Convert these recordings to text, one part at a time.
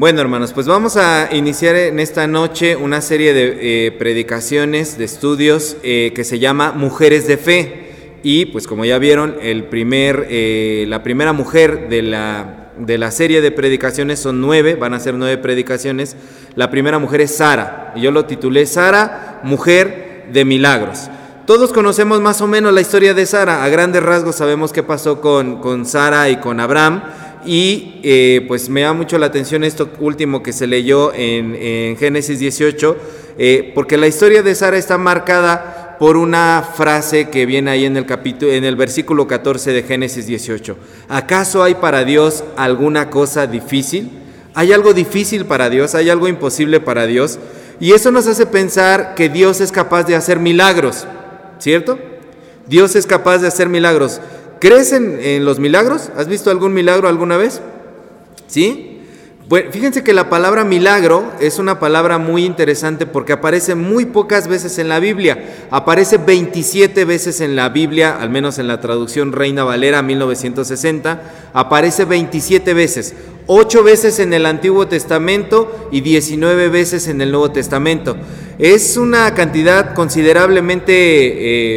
Bueno, hermanos, pues vamos a iniciar en esta noche una serie de eh, predicaciones, de estudios eh, que se llama Mujeres de Fe. Y pues como ya vieron, el primer, eh, la primera mujer de la, de la serie de predicaciones son nueve, van a ser nueve predicaciones. La primera mujer es Sara, y yo lo titulé Sara, mujer de milagros. Todos conocemos más o menos la historia de Sara, a grandes rasgos sabemos qué pasó con, con Sara y con Abraham. Y eh, pues me da mucho la atención esto último que se leyó en, en Génesis 18, eh, porque la historia de Sara está marcada por una frase que viene ahí en el capítulo, en el versículo 14 de Génesis 18. ¿Acaso hay para Dios alguna cosa difícil? ¿Hay algo difícil para Dios? ¿Hay algo imposible para Dios? Y eso nos hace pensar que Dios es capaz de hacer milagros, ¿cierto? Dios es capaz de hacer milagros. ¿Crees en, los milagros? ¿Has visto algún milagro alguna vez? ¿Sí? Bueno, fíjense que la palabra milagro es una palabra muy interesante porque aparece muy pocas veces en la Biblia. Aparece 27 veces en la Biblia, al menos en la traducción Reina Valera 1960. Aparece 27 veces. 8 veces en el Antiguo Testamento y 19 veces en el Nuevo Testamento. Es una cantidad considerablemente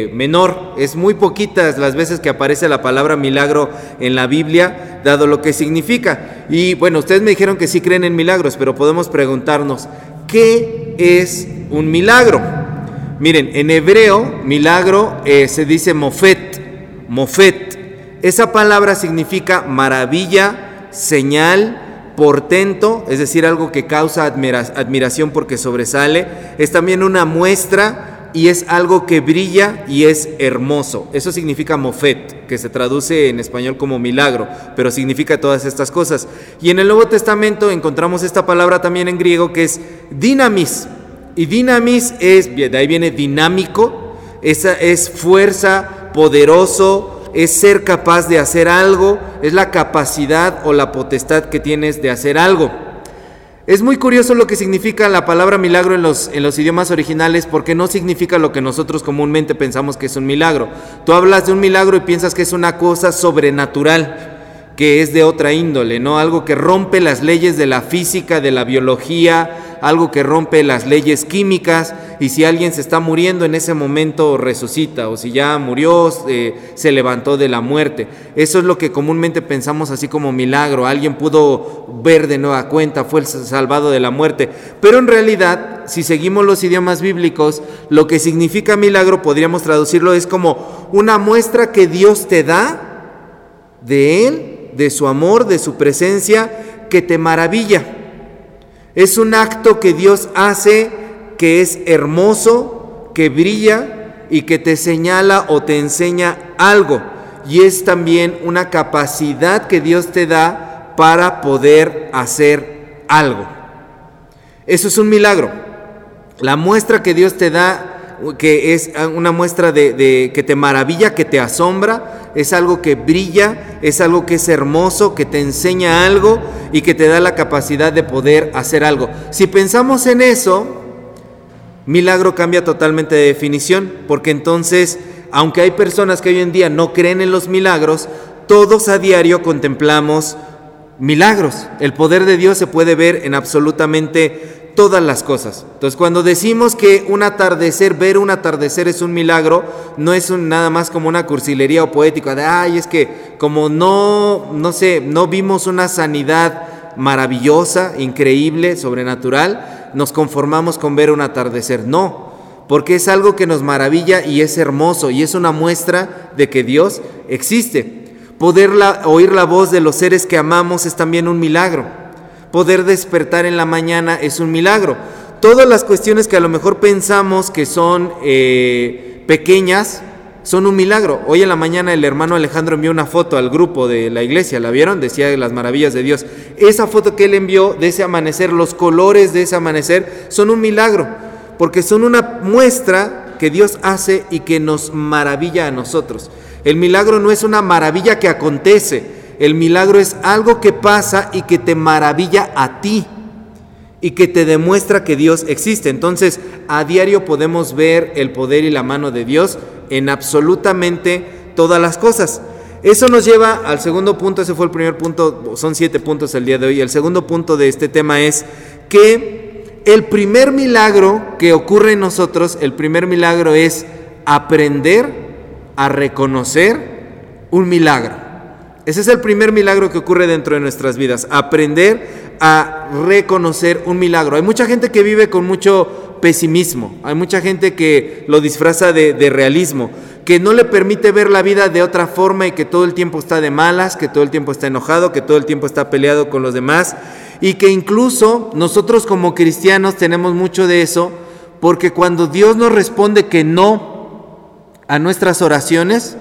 eh, menor, es muy poquitas las veces que aparece la palabra milagro en la Biblia, dado lo que significa. Y bueno, ustedes me dijeron que sí creen en milagros, pero podemos preguntarnos, ¿qué es un milagro? Miren, en hebreo, milagro eh, se dice mofet, mofet. Esa palabra significa maravilla, señal, portento, es decir, algo que causa admiración porque sobresale, es también una muestra y es algo que brilla y es hermoso. Eso significa mofet, que se traduce en español como milagro, pero significa todas estas cosas. Y en el Nuevo Testamento encontramos esta palabra también en griego que es dinamis. Y dinamis es, de ahí viene dinámico, esa es fuerza, poderoso, es ser capaz de hacer algo, es la capacidad o la potestad que tienes de hacer algo. Es muy curioso lo que significa la palabra milagro en los, en los idiomas originales porque no significa lo que nosotros comúnmente pensamos que es un milagro. Tú hablas de un milagro y piensas que es una cosa sobrenatural que es de otra índole, ¿no? Algo que rompe las leyes de la física, de la biología, algo que rompe las leyes químicas, y si alguien se está muriendo en ese momento resucita, o si ya murió, eh, se levantó de la muerte. Eso es lo que comúnmente pensamos así como milagro, alguien pudo ver de nueva cuenta, fue salvado de la muerte, pero en realidad, si seguimos los idiomas bíblicos, lo que significa milagro, podríamos traducirlo, es como una muestra que Dios te da de Él de su amor, de su presencia, que te maravilla. Es un acto que Dios hace que es hermoso, que brilla y que te señala o te enseña algo. Y es también una capacidad que Dios te da para poder hacer algo. Eso es un milagro. La muestra que Dios te da que es una muestra de, que te maravilla, que te asombra, es algo que brilla, es algo que es hermoso, que te enseña algo y que te da la capacidad de poder hacer algo. Si pensamos en eso, milagro cambia totalmente de definición, porque entonces, aunque hay personas que hoy en día no creen en los milagros, todos a diario contemplamos milagros. El poder de Dios se puede ver en absolutamente todas las cosas. Entonces, cuando decimos que un atardecer, ver un atardecer es un milagro, no es nada más como una cursilería o poética de, ay, es que como no, no sé, no vimos una sanidad maravillosa, increíble, sobrenatural, nos conformamos con ver un atardecer. No, porque es algo que nos maravilla y es hermoso y es una muestra de que Dios existe. Poder oír la voz de los seres que amamos es también un milagro poder despertar en la mañana es un milagro. Todas las cuestiones que a lo mejor pensamos que son eh, pequeñas, son un milagro. Hoy en la mañana el hermano Alejandro envió una foto al grupo de la iglesia, ¿la vieron? Decía las maravillas de Dios. Esa foto que él envió de ese amanecer, los colores de ese amanecer, son un milagro, porque son una muestra que Dios hace y que nos maravilla a nosotros. El milagro no es una maravilla que acontece, el milagro es algo que pasa y que te maravilla a ti y que te demuestra que Dios existe. Entonces, a diario podemos ver el poder y la mano de Dios en absolutamente todas las cosas. Eso nos lleva al segundo punto, ese fue el primer punto, son siete puntos el día de hoy. El segundo punto de este tema es que el primer milagro que ocurre en nosotros, el primer milagro es aprender a reconocer un milagro. Ese es el primer milagro que ocurre dentro de nuestras vidas, aprender a reconocer un milagro. Hay mucha gente que vive con mucho pesimismo, hay mucha gente que lo disfraza de, realismo, que no le permite ver la vida de otra forma y que todo el tiempo está de malas, que todo el tiempo está enojado, que todo el tiempo está peleado con los demás y que incluso nosotros como cristianos tenemos mucho de eso, porque cuando Dios nos responde que no a nuestras oraciones,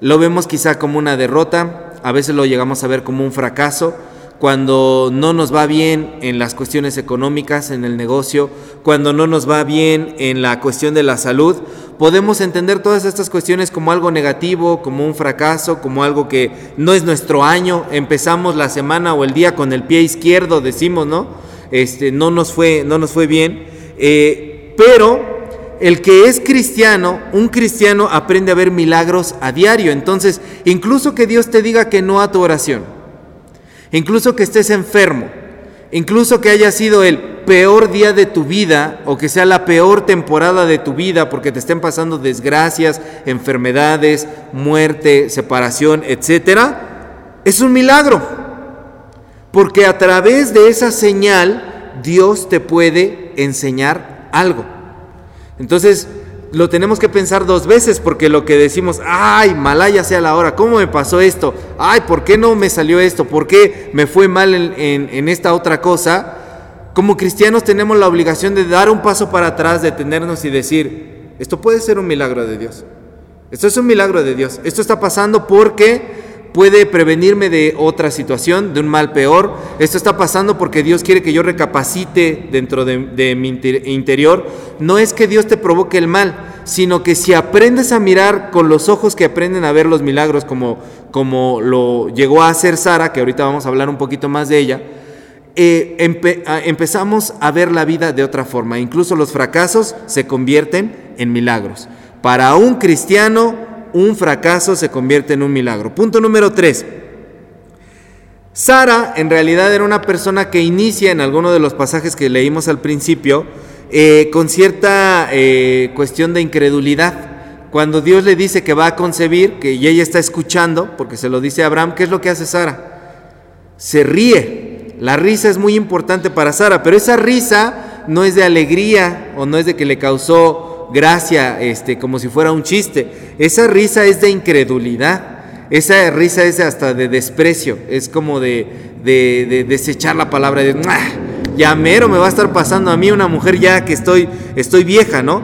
lo vemos quizá como una derrota, a veces lo llegamos a ver como un fracaso, cuando no nos va bien en las cuestiones económicas, en el negocio, cuando no nos va bien en la cuestión de la salud, podemos entender todas estas cuestiones como algo negativo, como un fracaso, como algo que no es nuestro año. Empezamos la semana o el día con el pie izquierdo, decimos, ¿no? Este, no nos fue, no nos fue bien. Eh, pero el que es cristiano, un cristiano aprende a ver milagros a diario. Entonces, incluso que Dios te diga que no a tu oración, incluso que estés enfermo, incluso que haya sido el peor día de tu vida o que sea la peor temporada de tu vida porque te estén pasando desgracias, enfermedades, muerte, separación, etcétera, es un milagro. Porque a través de esa señal Dios te puede enseñar algo. Entonces, lo tenemos que pensar dos veces porque lo que decimos, ay, malaya sea la hora, ¿cómo me pasó esto? Ay, ¿por qué no me salió esto? ¿Por qué me fue mal en, esta otra cosa? Como cristianos tenemos la obligación de dar un paso para atrás, detenernos y decir, esto puede ser un milagro de Dios. Esto es un milagro de Dios. Esto está pasando porque puede prevenirme de otra situación, de un mal peor. Esto está pasando porque Dios quiere que yo recapacite dentro de, mi interior. No es que Dios te provoque el mal, sino que si aprendes a mirar con los ojos que aprenden a ver los milagros, como, como lo llegó a hacer Sara, que ahorita vamos a hablar un poquito más de ella, eh, empezamos a ver la vida de otra forma. Incluso los fracasos se convierten en milagros. Para un cristiano, un fracaso se convierte en un milagro. Punto número tres. Sara en realidad era una persona que inicia en alguno de los pasajes que leímos al principio eh, con cierta eh, cuestión de incredulidad. Cuando Dios le dice que va a concebir, que ella está escuchando, porque se lo dice a Abraham, ¿qué es lo que hace Sara? Se ríe. La risa es muy importante para Sara, pero esa risa no es de alegría o no es de que le causó gracia, este, como si fuera un chiste. Esa risa es de incredulidad. Esa risa es hasta de desprecio. Es como de, de, desechar la palabra de ya mero me va a estar pasando a mí una mujer ya que estoy, estoy vieja, ¿no?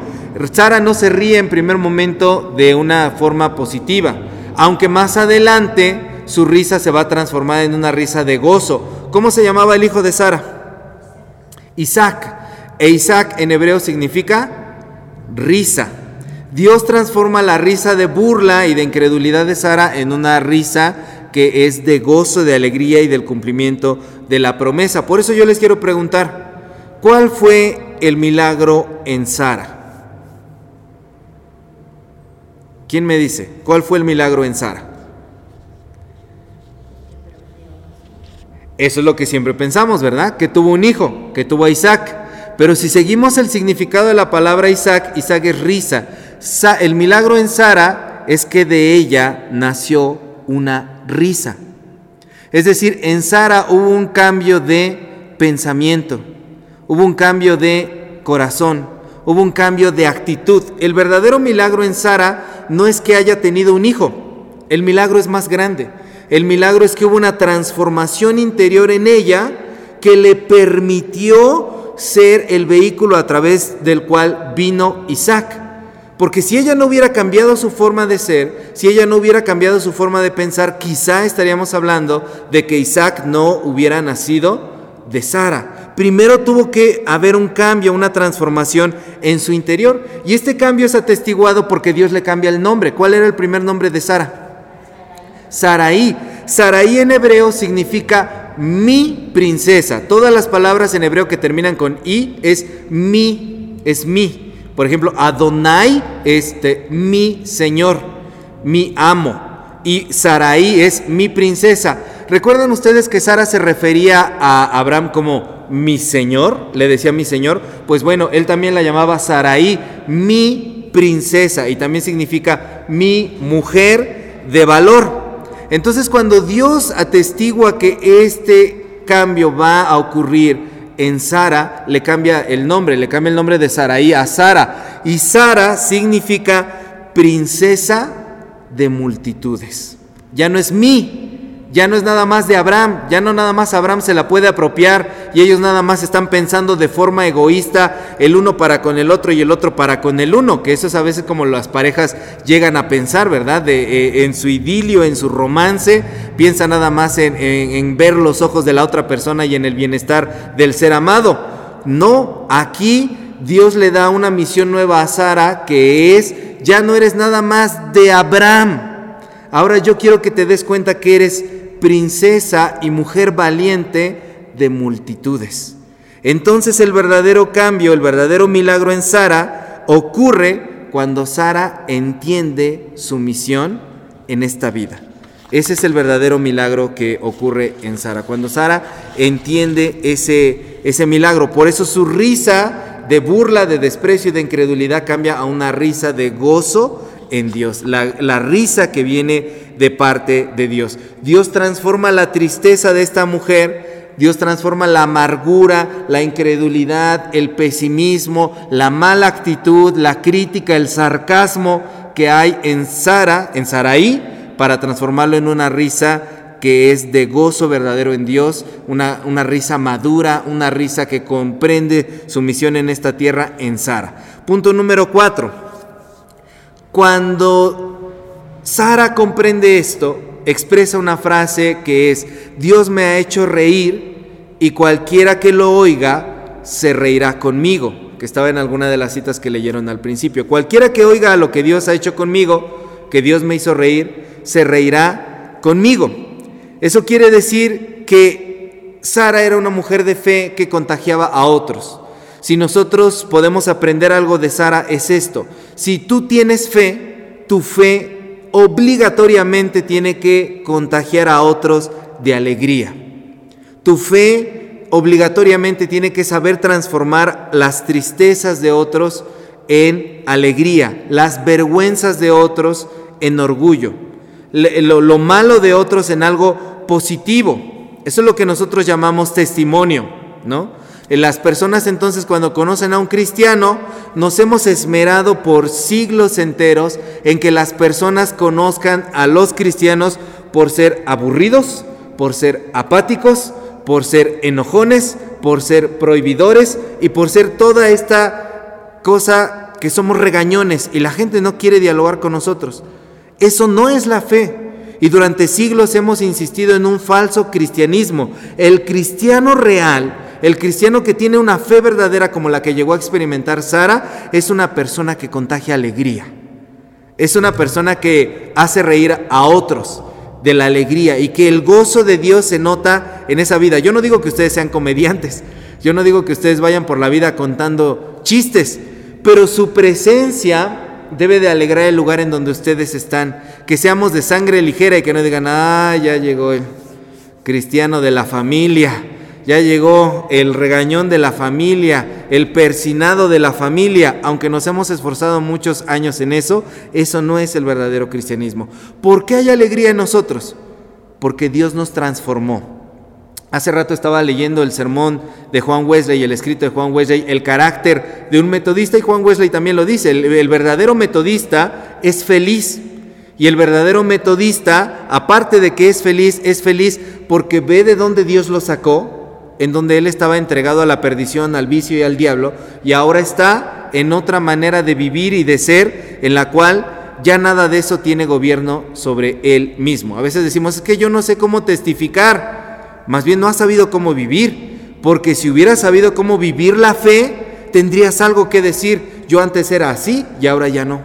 Sara no se ríe en primer momento de una forma positiva, aunque más adelante su risa se va a transformar en una risa de gozo. ¿Cómo se llamaba el hijo de Sara? Isaac. E Isaac en hebreo significa risa. Dios transforma la risa de burla y de incredulidad de Sara en una risa que es de gozo, de alegría y del cumplimiento de la promesa. Por eso yo les quiero preguntar, ¿cuál fue el milagro en Sara? ¿Quién me dice? ¿Cuál fue el milagro en Sara? Eso es lo que siempre pensamos, ¿verdad? Que tuvo un hijo, que tuvo a Isaac. Pero si seguimos el significado de la palabra Isaac, Isaac es risa. El milagro en Sara es que de ella nació una risa. Es decir, en Sara hubo un cambio de pensamiento, hubo un cambio de corazón, hubo un cambio de actitud. El verdadero milagro en Sara no es que haya tenido un hijo, el milagro es más grande. El milagro es que hubo una transformación interior en ella que le permitió ser el vehículo a través del cual vino Isaac. Porque si ella no hubiera cambiado su forma de ser, si ella no hubiera cambiado su forma de pensar, quizá estaríamos hablando de que Isaac no hubiera nacido de Sara. Primero tuvo que haber un cambio, una transformación en su interior. Y este cambio es atestiguado porque Dios le cambia el nombre. ¿Cuál era el primer nombre de Sara? Saraí. Saraí en hebreo significa mi princesa. Todas las palabras en hebreo que terminan con i es mi, es mi. Por ejemplo, Adonai, este, mi Señor, mi amo. y Saraí es mi princesa. ¿Recuerdan ustedes que Sara se refería a Abraham como mi señor? Le decía mi señor. Pues bueno, él también la llamaba Saraí, mi princesa, y también significa mi mujer de valor. Entonces cuando Dios atestigua que este cambio va a ocurrir en Sara, le cambia el nombre, le cambia el nombre de Saraí a Sara. Y Sara significa princesa de multitudes. Ya no es mí, ya no es nada más de Abraham, ya no nada más Abraham se la puede apropiar y ellos nada más están pensando de forma egoísta el uno para con el otro y el otro para con el uno, que eso es a veces como las parejas llegan a pensar, ¿verdad? Eh, en su idilio, en su romance, piensa nada más en, en ver los ojos de la otra persona y en el bienestar del ser amado. No, aquí Dios le da una misión nueva a Sara que es ya no eres nada más de Abraham. Ahora yo quiero que te des cuenta que eres princesa y mujer valiente de multitudes. Entonces el verdadero cambio, el verdadero milagro en Sara ocurre cuando Sara entiende su misión en esta vida. Ese es el verdadero milagro que ocurre en Sara. Cuando Sara entiende ese, ese milagro. Por eso su risa de burla, de desprecio y de incredulidad cambia a una risa de gozo en Dios, la, risa que viene de parte de Dios. Dios transforma la tristeza de esta mujer, Dios transforma la amargura, la incredulidad, el pesimismo, la mala actitud, la crítica, el sarcasmo que hay en Sara, en Saraí, para transformarlo en una risa que es de gozo verdadero en Dios, una, una risa madura, una risa que comprende su misión en esta tierra en Sara. Punto número cuatro. Cuando Sara comprende esto, expresa una frase que es, Dios me ha hecho reír y cualquiera que lo oiga se reirá conmigo, que estaba en alguna de las citas que leyeron al principio. Cualquiera que oiga lo que Dios ha hecho conmigo, que Dios me hizo reír, se reirá conmigo. Eso quiere decir que Sara era una mujer de fe que contagiaba a otros. Si nosotros podemos aprender algo de Sara es esto. Si tú tienes fe, tu fe obligatoriamente tiene que contagiar a otros de alegría. Tu fe obligatoriamente tiene que saber transformar las tristezas de otros en alegría, las vergüenzas de otros en orgullo, lo, malo de otros en algo positivo. Eso es lo que nosotros llamamos testimonio, ¿no? Eh, las personas entonces cuando conocen a un cristiano, nos hemos esmerado por siglos enteros en que las personas conozcan a los cristianos por ser aburridos, por ser apáticos, por ser enojones, por ser prohibidores y por ser toda esta cosa que somos regañones y la gente no quiere dialogar con nosotros. Eso no es la fe. Y durante siglos hemos insistido en un falso cristianismo. El cristiano real, el cristiano que tiene una fe verdadera como la que llegó a experimentar Sara, es una persona que contagia alegría. Es una persona que hace reír a otros de la alegría y que el gozo de Dios se nota en esa vida. Yo no digo que ustedes sean comediantes, yo no digo que ustedes vayan por la vida contando chistes, pero su presencia debe de alegrar el lugar en donde ustedes están. Que seamos de sangre ligera y que no digan, ah, ya llegó el cristiano de la familia, ya llegó el regañón de la familia, el persinado de la familia. Aunque nos hemos esforzado muchos años en eso, eso no es el verdadero cristianismo. ¿Por qué hay alegría en nosotros? Porque Dios nos transformó. Hace rato estaba leyendo el sermón de Juan Wesley, el escrito de Juan Wesley, el carácter de un metodista, y Juan Wesley también lo dice, el, verdadero metodista es feliz. Y el verdadero metodista, aparte de que es feliz, es feliz porque ve de dónde Dios lo sacó, en donde él estaba entregado a la perdición, al vicio y al diablo, y ahora está en otra manera de vivir y de ser, en la cual ya nada de eso tiene gobierno sobre él mismo. A veces decimos, es que yo no sé cómo testificar más bien no has sabido cómo vivir, porque si hubieras sabido cómo vivir la fe, tendrías algo que decir, yo antes era así y ahora ya no.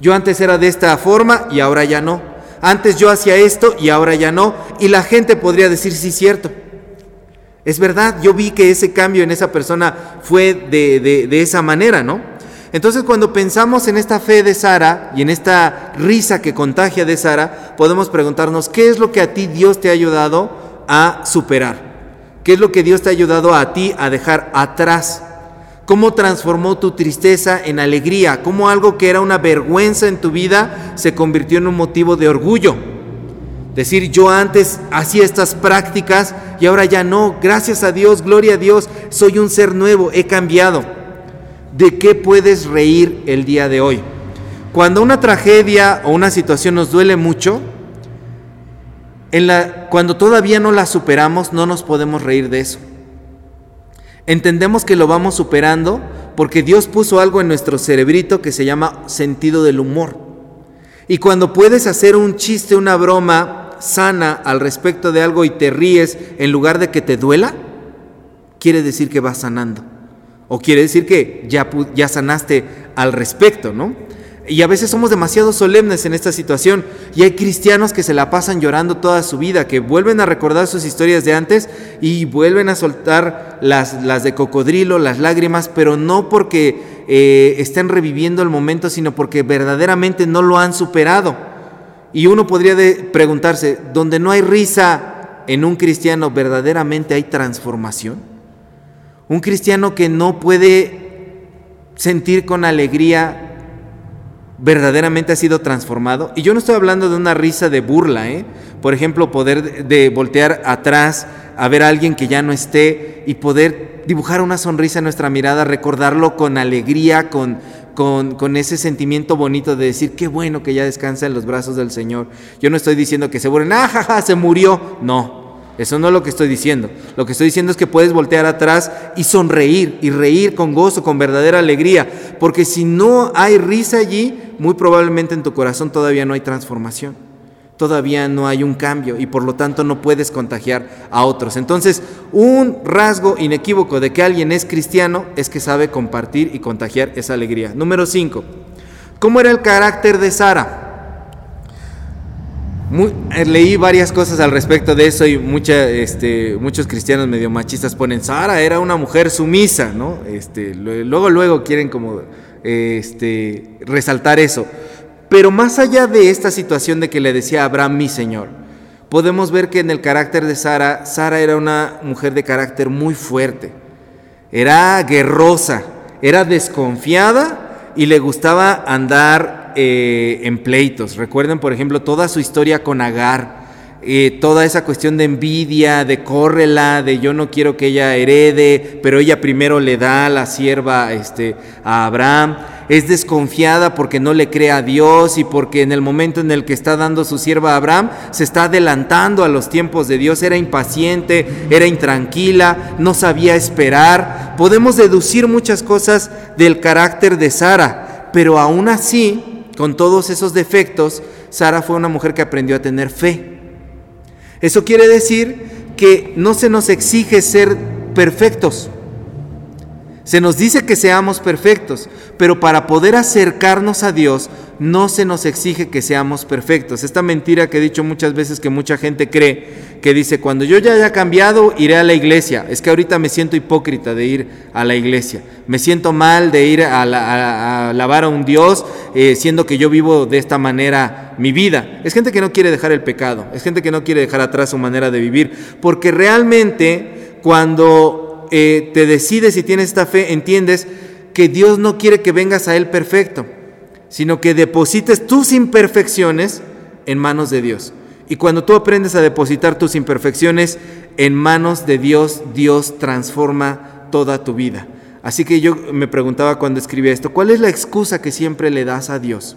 Yo antes era de esta forma y ahora ya no. Antes yo hacía esto y ahora ya no. Y la gente podría decir, sí, cierto. Es verdad, yo vi que ese cambio en esa persona fue de, esa manera, ¿no? Entonces cuando pensamos en esta fe de Sara y en esta risa que contagia de Sara, podemos preguntarnos, ¿qué es lo que a ti Dios te ha ayudado a superar? ¿Qué es lo que Dios te ha ayudado a ti a dejar atrás? ¿Cómo transformó tu tristeza en alegría? ¿Cómo algo que era una vergüenza en tu vida se convirtió en un motivo de orgullo? Decir, yo antes hacía estas prácticas y ahora ya no. Gracias a Dios, gloria a Dios, soy un ser nuevo, he cambiado. ¿De qué puedes reír el día de hoy? Cuando una tragedia o una situación nos duele mucho, cuando todavía no la superamos, no nos podemos reír de eso. Entendemos que lo vamos superando porque Dios puso algo en nuestro cerebrito que se llama sentido del humor. Y cuando puedes hacer un chiste, una broma sana al respecto de algo y te ríes en lugar de que te duela, quiere decir que vas sanando. O quiere decir que ya, ya sanaste al respecto, ¿no? Y a veces somos demasiado solemnes en esta situación y hay cristianos que se la pasan llorando toda su vida, que vuelven a recordar sus historias de antes y vuelven a soltar las, las de cocodrilo, las lágrimas, pero no porque eh, estén reviviendo el momento, sino porque verdaderamente no lo han superado. Y uno podría preguntarse, ¿donde no hay risa en un cristiano, verdaderamente hay transformación? Un cristiano que no puede sentir con alegría verdaderamente ha sido transformado. Y yo no estoy hablando de una risa de burla, ¿eh? Por ejemplo, poder de voltear atrás a ver a alguien que ya no esté y poder dibujar una sonrisa en nuestra mirada, recordarlo con alegría, con, con, con, ese sentimiento bonito de decir, qué bueno que ya descansa en los brazos del Señor. Yo no estoy diciendo que se burlen, ah, jaja, se murió. No, eso no es lo que estoy diciendo. Lo que estoy diciendo es que puedes voltear atrás y sonreír y reír con gozo, con verdadera alegría. Porque si no hay risa allí, muy probablemente en tu corazón todavía no hay transformación. Todavía no hay un cambio y por lo tanto no puedes contagiar a otros. Entonces, un rasgo inequívoco de que alguien es cristiano es que sabe compartir y contagiar esa alegría. Número 5. ¿Cómo era el carácter de Sara? Eh, leí varias cosas al respecto de eso y este, muchos cristianos medio machistas ponen, Sara era una mujer sumisa, ¿no? Este, luego, luego quieren como este, resaltar eso. Pero más allá de esta situación de que le decía Abraham mi Señor, podemos ver que en el carácter de Sara, Sara era una mujer de carácter muy fuerte, era guerrosa, era desconfiada y le gustaba andar eh, en pleitos. Recuerden, por ejemplo, toda su historia con Agar, eh, toda esa cuestión de envidia, de córrela, de yo no quiero que ella herede, pero ella primero le da la sierva este, a Abraham. Es desconfiada porque no le cree a Dios y porque en el momento en el que está dando su sierva a Abraham se está adelantando a los tiempos de Dios. Era impaciente, era intranquila, no sabía esperar. Podemos deducir muchas cosas del carácter de Sara, pero aún así con todos esos defectos, Sara fue una mujer que aprendió a tener fe. Eso quiere decir que no se nos exige ser perfectos. Se nos dice que seamos perfectos, pero para poder acercarnos a Dios no se nos exige que seamos perfectos. Esta mentira que he dicho muchas veces que mucha gente cree, que dice, cuando yo ya haya cambiado, iré a la iglesia. Es que ahorita me siento hipócrita de ir a la iglesia. Me siento mal de ir a, alabar a un Dios, eh, siendo que yo vivo de esta manera mi vida. Es gente que no quiere dejar el pecado, es gente que no quiere dejar atrás su manera de vivir, porque realmente cuando eh, te decides y tienes esta fe, entiendes que Dios no quiere que vengas a Él perfecto, sino que deposites tus imperfecciones en manos de Dios. Y cuando tú aprendes a depositar tus imperfecciones en manos de Dios, Dios transforma toda tu vida. Así que yo me preguntaba cuando escribía esto, ¿cuál es la excusa que siempre le das a Dios?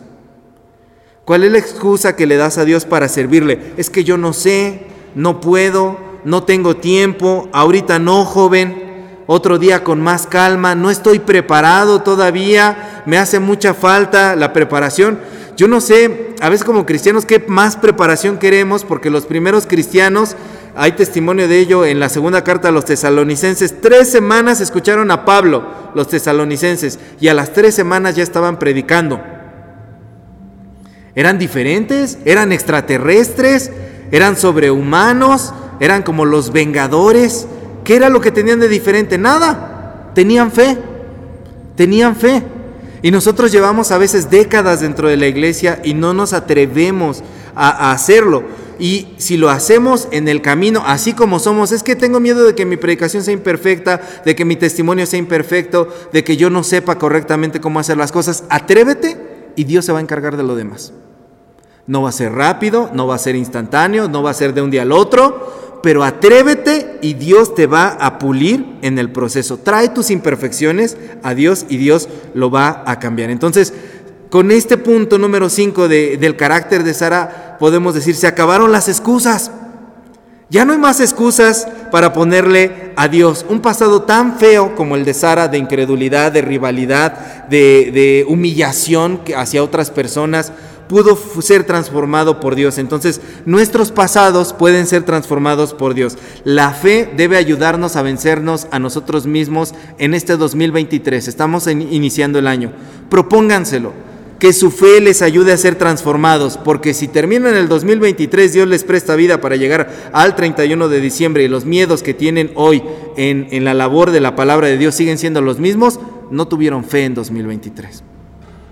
¿Cuál es la excusa que le das a Dios para servirle? Es que yo no sé, no puedo, no tengo tiempo, ahorita no, joven, otro día con más calma, no estoy preparado todavía, me hace mucha falta la preparación. Yo no sé, a veces como cristianos, qué más preparación queremos, porque los primeros cristianos, hay testimonio de ello en la segunda carta a los tesalonicenses, tres semanas escucharon a Pablo, los tesalonicenses, y a las tres semanas ya estaban predicando. ¿Eran diferentes? ¿Eran extraterrestres? ¿Eran sobrehumanos? Eran como los vengadores. ¿Qué era lo que tenían de diferente? Nada. Tenían fe. Tenían fe. Y nosotros llevamos a veces décadas dentro de la iglesia y no nos atrevemos a, hacerlo. Y si lo hacemos en el camino, así como somos, es que tengo miedo de que mi predicación sea imperfecta, de que mi testimonio sea imperfecto, de que yo no sepa correctamente cómo hacer las cosas. Atrévete y Dios se va a encargar de lo demás. No va a ser rápido, no va a ser instantáneo, no va a ser de un día al otro, pero atrévete y Dios te va a pulir en el proceso. Trae tus imperfecciones a Dios y Dios lo va a cambiar. Entonces, con este punto número 5 del carácter de Sara, podemos decir, se acabaron las excusas. Ya no hay más excusas para ponerle a Dios un pasado tan feo como el de Sara, de incredulidad, de rivalidad, de, de humillación hacia otras personas, pudo ser transformado por Dios. Entonces, nuestros pasados pueden ser transformados por Dios. La fe debe ayudarnos a vencernos a nosotros mismos en este 2023. Estamos iniciando el año. Propónganselo. Que su fe les ayude a ser transformados, porque si terminan el 2023, Dios les presta vida para llegar al 31 de diciembre y los miedos que tienen hoy en, en la labor de la palabra de Dios siguen siendo los mismos, no tuvieron fe en 2023.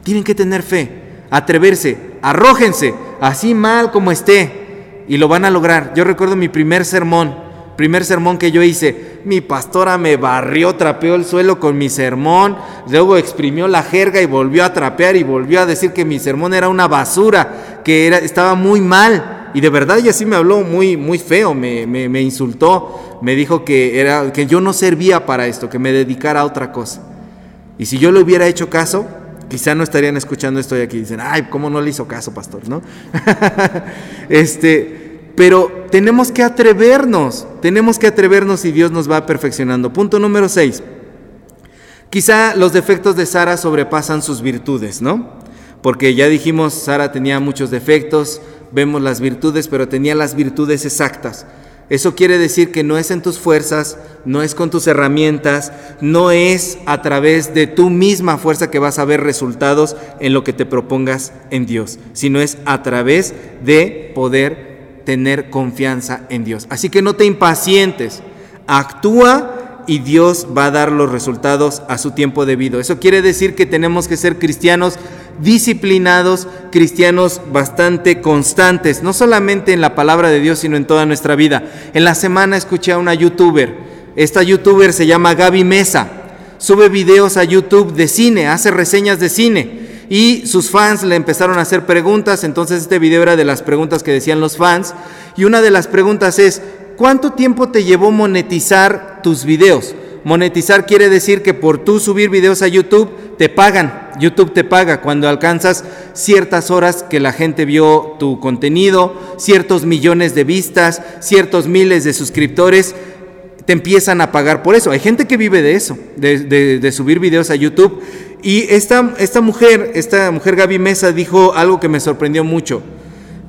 Tienen que tener fe atreverse, arrójense, así mal como esté, y lo van a lograr. Yo recuerdo mi primer sermón, primer sermón que yo hice, mi pastora me barrió, trapeó el suelo con mi sermón, luego exprimió la jerga y volvió a trapear y volvió a decir que mi sermón era una basura, que era, estaba muy mal. Y de verdad ella sí me habló muy, muy feo, me, me, me insultó, me dijo que, era, que yo no servía para esto, que me dedicara a otra cosa. Y si yo le hubiera hecho caso, quizá no estarían escuchando esto y aquí dicen, ay, ¿cómo no le hizo caso, pastor? ¿No? este, pero tenemos que atrevernos, tenemos que atrevernos y Dios nos va perfeccionando. Punto número 6. Quizá los defectos de Sara sobrepasan sus virtudes, ¿no? Porque ya dijimos, Sara tenía muchos defectos, vemos las virtudes, pero tenía las virtudes exactas. Eso quiere decir que no es en tus fuerzas, no es con tus herramientas, no es a través de tu misma fuerza que vas a ver resultados en lo que te propongas en Dios, sino es a través de poder tener confianza en Dios. Así que no te impacientes, actúa y Dios va a dar los resultados a su tiempo debido. Eso quiere decir que tenemos que ser cristianos disciplinados, cristianos bastante constantes, no solamente en la palabra de Dios, sino en toda nuestra vida. En la semana escuché a una youtuber, esta youtuber se llama Gaby Mesa, sube videos a YouTube de cine, hace reseñas de cine. Y sus fans le empezaron a hacer preguntas, entonces este video era de las preguntas que decían los fans. Y una de las preguntas es, ¿cuánto tiempo te llevó monetizar tus videos? Monetizar quiere decir que por tú subir videos a YouTube te pagan. YouTube te paga cuando alcanzas ciertas horas que la gente vio tu contenido, ciertos millones de vistas, ciertos miles de suscriptores, te empiezan a pagar por eso. Hay gente que vive de eso, de, subir videos a YouTube. Y esta, esta mujer, esta mujer Gaby Mesa dijo algo que me sorprendió mucho.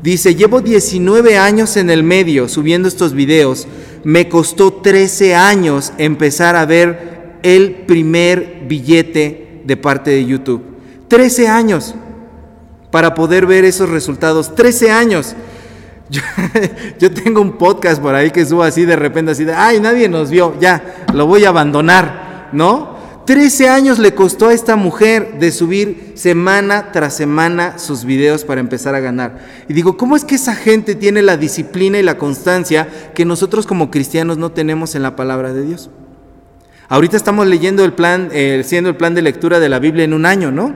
Dice, llevo 19 años en el medio subiendo estos videos. Me costó 13 años empezar a ver el primer billete de parte de YouTube. 13 años para poder ver esos resultados. 13 años. Yo, tengo un podcast por ahí que subo así de repente, así de, ay, nadie nos vio, ya, lo voy a abandonar, ¿no? 13 años le costó a esta mujer de subir semana tras semana sus videos para empezar a ganar. Y digo, ¿cómo es que esa gente tiene la disciplina y la constancia que nosotros como cristianos no tenemos en la palabra de Dios? Ahorita estamos leyendo el plan, eh, siendo el plan de lectura de la Biblia en un año, ¿no?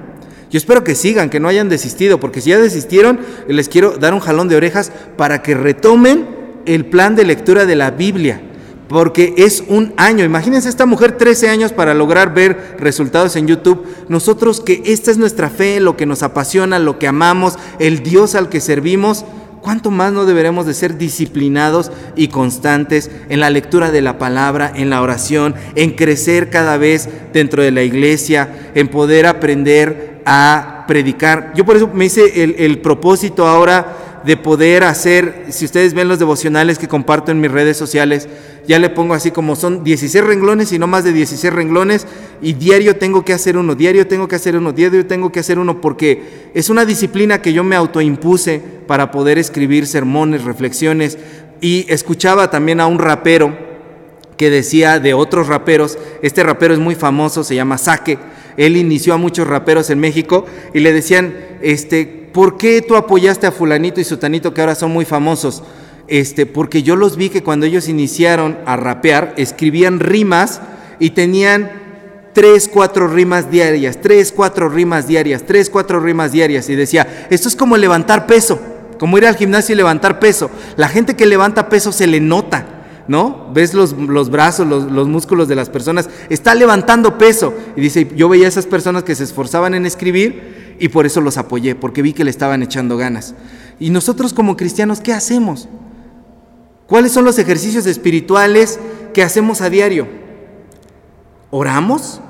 Yo espero que sigan, que no hayan desistido, porque si ya desistieron, les quiero dar un jalón de orejas para que retomen el plan de lectura de la Biblia porque es un año. Imagínense esta mujer 13 años para lograr ver resultados en YouTube. Nosotros que esta es nuestra fe, lo que nos apasiona, lo que amamos, el Dios al que servimos, ¿cuánto más no deberemos de ser disciplinados y constantes en la lectura de la palabra, en la oración, en crecer cada vez dentro de la iglesia, en poder aprender a predicar? Yo por eso me hice el, el propósito ahora de poder hacer, si ustedes ven los devocionales que comparto en mis redes sociales, ya le pongo así como son 16 renglones y no más de 16 renglones y diario tengo que hacer uno, diario tengo que hacer uno, diario tengo que hacer uno porque es una disciplina que yo me autoimpuse para poder escribir sermones, reflexiones y escuchaba también a un rapero que decía de otros raperos, este rapero es muy famoso, se llama Saque, él inició a muchos raperos en México y le decían, este, ¿por qué tú apoyaste a fulanito y sutanito que ahora son muy famosos? Este, porque yo los vi que cuando ellos iniciaron a rapear, escribían rimas y tenían tres, cuatro rimas diarias, tres, cuatro rimas diarias, tres, cuatro rimas diarias. Y decía, esto es como levantar peso, como ir al gimnasio y levantar peso. La gente que levanta peso se le nota, ¿no? Ves los, brazos, los, los, músculos de las personas, está levantando peso. Y dice, yo veía a esas personas que se esforzaban en escribir y por eso los apoyé, porque vi que le estaban echando ganas. Y nosotros como cristianos, ¿qué hacemos? ¿Cuáles son los ejercicios espirituales que hacemos a diario? ¿Oramos?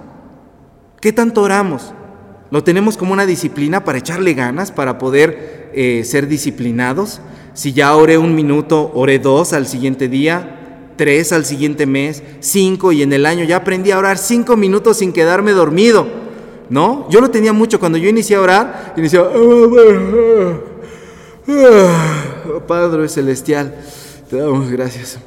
¿Qué tanto oramos? ¿Lo tenemos como una disciplina para echarle ganas, para poder eh, ser disciplinados? Si ya oré un minuto, oré dos al siguiente día, tres al siguiente mes, cinco y en el año ya aprendí a orar cinco minutos sin quedarme dormido. ¿No? Yo lo tenía mucho. Cuando yo inicié a orar, iniciaba, Padre Celestial, te damos gracias.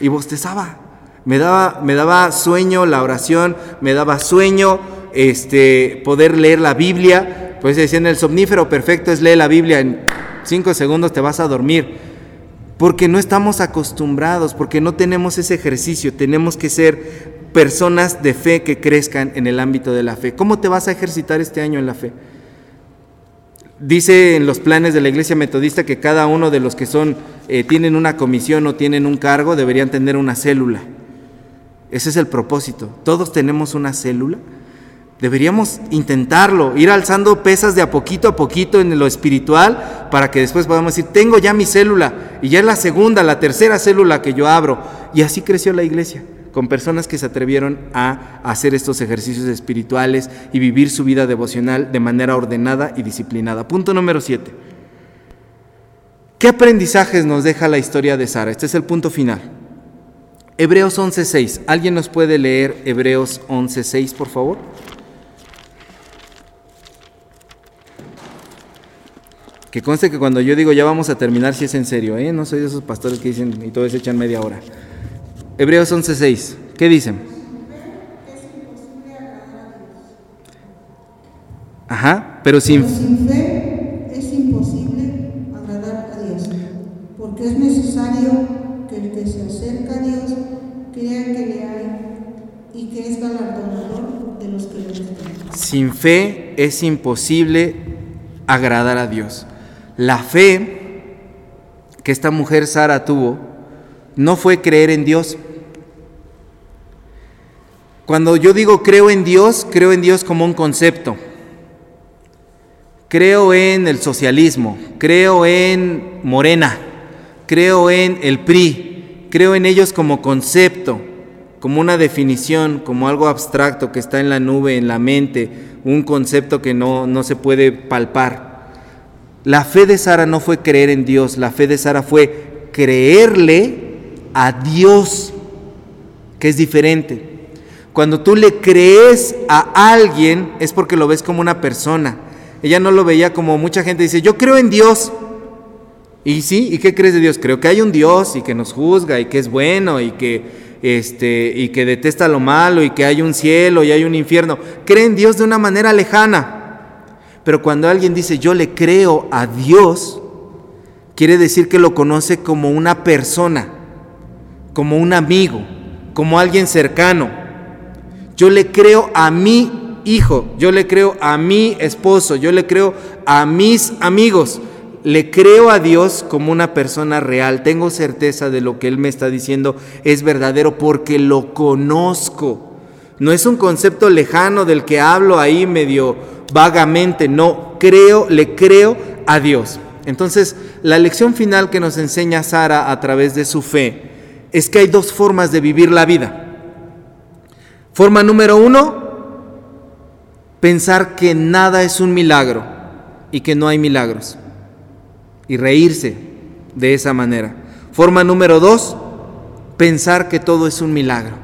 Y bostezaba. Me daba, me daba sueño la oración, me daba sueño este, poder leer la Biblia. Pues decían, el somnífero perfecto es leer la Biblia, en cinco segundos te vas a dormir. Porque no estamos acostumbrados, porque no tenemos ese ejercicio, tenemos que ser personas de fe que crezcan en el ámbito de la fe. ¿Cómo te vas a ejercitar este año en la fe? Dice en los planes de la iglesia metodista que cada uno de los que son, eh, tienen una comisión o tienen un cargo deberían tener una célula. Ese es el propósito. Todos tenemos una célula. Deberíamos intentarlo, ir alzando pesas de a poquito a poquito en lo espiritual para que después podamos decir, tengo ya mi célula y ya es la segunda, la tercera célula que yo abro. Y así creció la iglesia, con personas que se atrevieron a hacer estos ejercicios espirituales y vivir su vida devocional de manera ordenada y disciplinada. Punto número siete. ¿Qué aprendizajes nos deja la historia de Sara? Este es el punto final. Hebreos 11.6. ¿Alguien nos puede leer Hebreos 11.6, por favor? Que conste que cuando yo digo ya vamos a terminar, si es en serio, ¿eh? No soy de esos pastores que dicen y todos echan media hora. Hebreos 11.6. ¿Qué dicen? Ajá, pero sin, pero sin fe es imposible agradar a Dios, porque es necesario que el que se acerca a Dios crea que le hay y que es galardonador de los que le buscan. Sin fe es imposible agradar a Dios. La fe que esta mujer Sara tuvo no fue creer en Dios. Cuando yo digo creo en Dios, creo en Dios como un concepto. Creo en el socialismo, creo en Morena, creo en el PRI, creo en ellos como concepto, como una definición, como algo abstracto que está en la nube, en la mente, un concepto que no, no se puede palpar. La fe de Sara no fue creer en Dios, la fe de Sara fue creerle a Dios, que es diferente. Cuando tú le crees a alguien es porque lo ves como una persona. Ella no lo veía como mucha gente dice, yo creo en Dios, y sí, ¿y qué crees de Dios? Creo que hay un Dios y que nos juzga y que es bueno y que este y que detesta lo malo y que hay un cielo y hay un infierno. Cree en Dios de una manera lejana. Pero cuando alguien dice yo le creo a Dios, quiere decir que lo conoce como una persona, como un amigo, como alguien cercano. Yo le creo a mi hijo, yo le creo a mi esposo, yo le creo a mis amigos le creo a Dios como una persona real, tengo certeza de lo que Él me está diciendo es verdadero porque lo conozco. No es un concepto lejano del que hablo ahí medio vagamente, no, creo, le creo a Dios. Entonces, la lección final que nos enseña Sara a través de su fe es que hay dos formas de vivir la vida. Forma número uno, pensar que nada es un milagro y que no hay milagros y reírse de esa manera. Forma número dos, pensar que todo es un milagro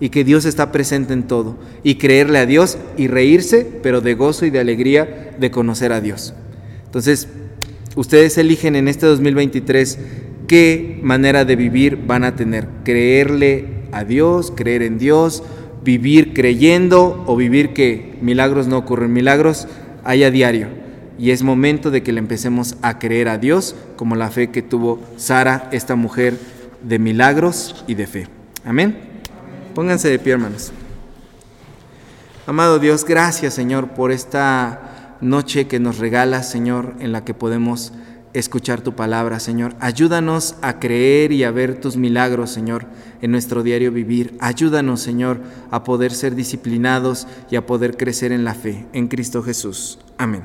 y que Dios está presente en todo y creerle a Dios y reírse, pero de gozo y de alegría de conocer a Dios. Entonces, ustedes eligen en este 2023 qué manera de vivir van a tener, creerle a Dios, creer en Dios, vivir creyendo o vivir que milagros no ocurren. Milagros hay a diario. Y es momento de que le empecemos a creer a Dios como la fe que tuvo Sara, esta mujer de milagros y de fe. Amén. Pónganse de pie, hermanos. Amado Dios, gracias Señor por esta noche que nos regalas, Señor, en la que podemos escuchar tu palabra, Señor. Ayúdanos a creer y a ver tus milagros, Señor, en nuestro diario vivir. Ayúdanos, Señor, a poder ser disciplinados y a poder crecer en la fe. En Cristo Jesús. Amén.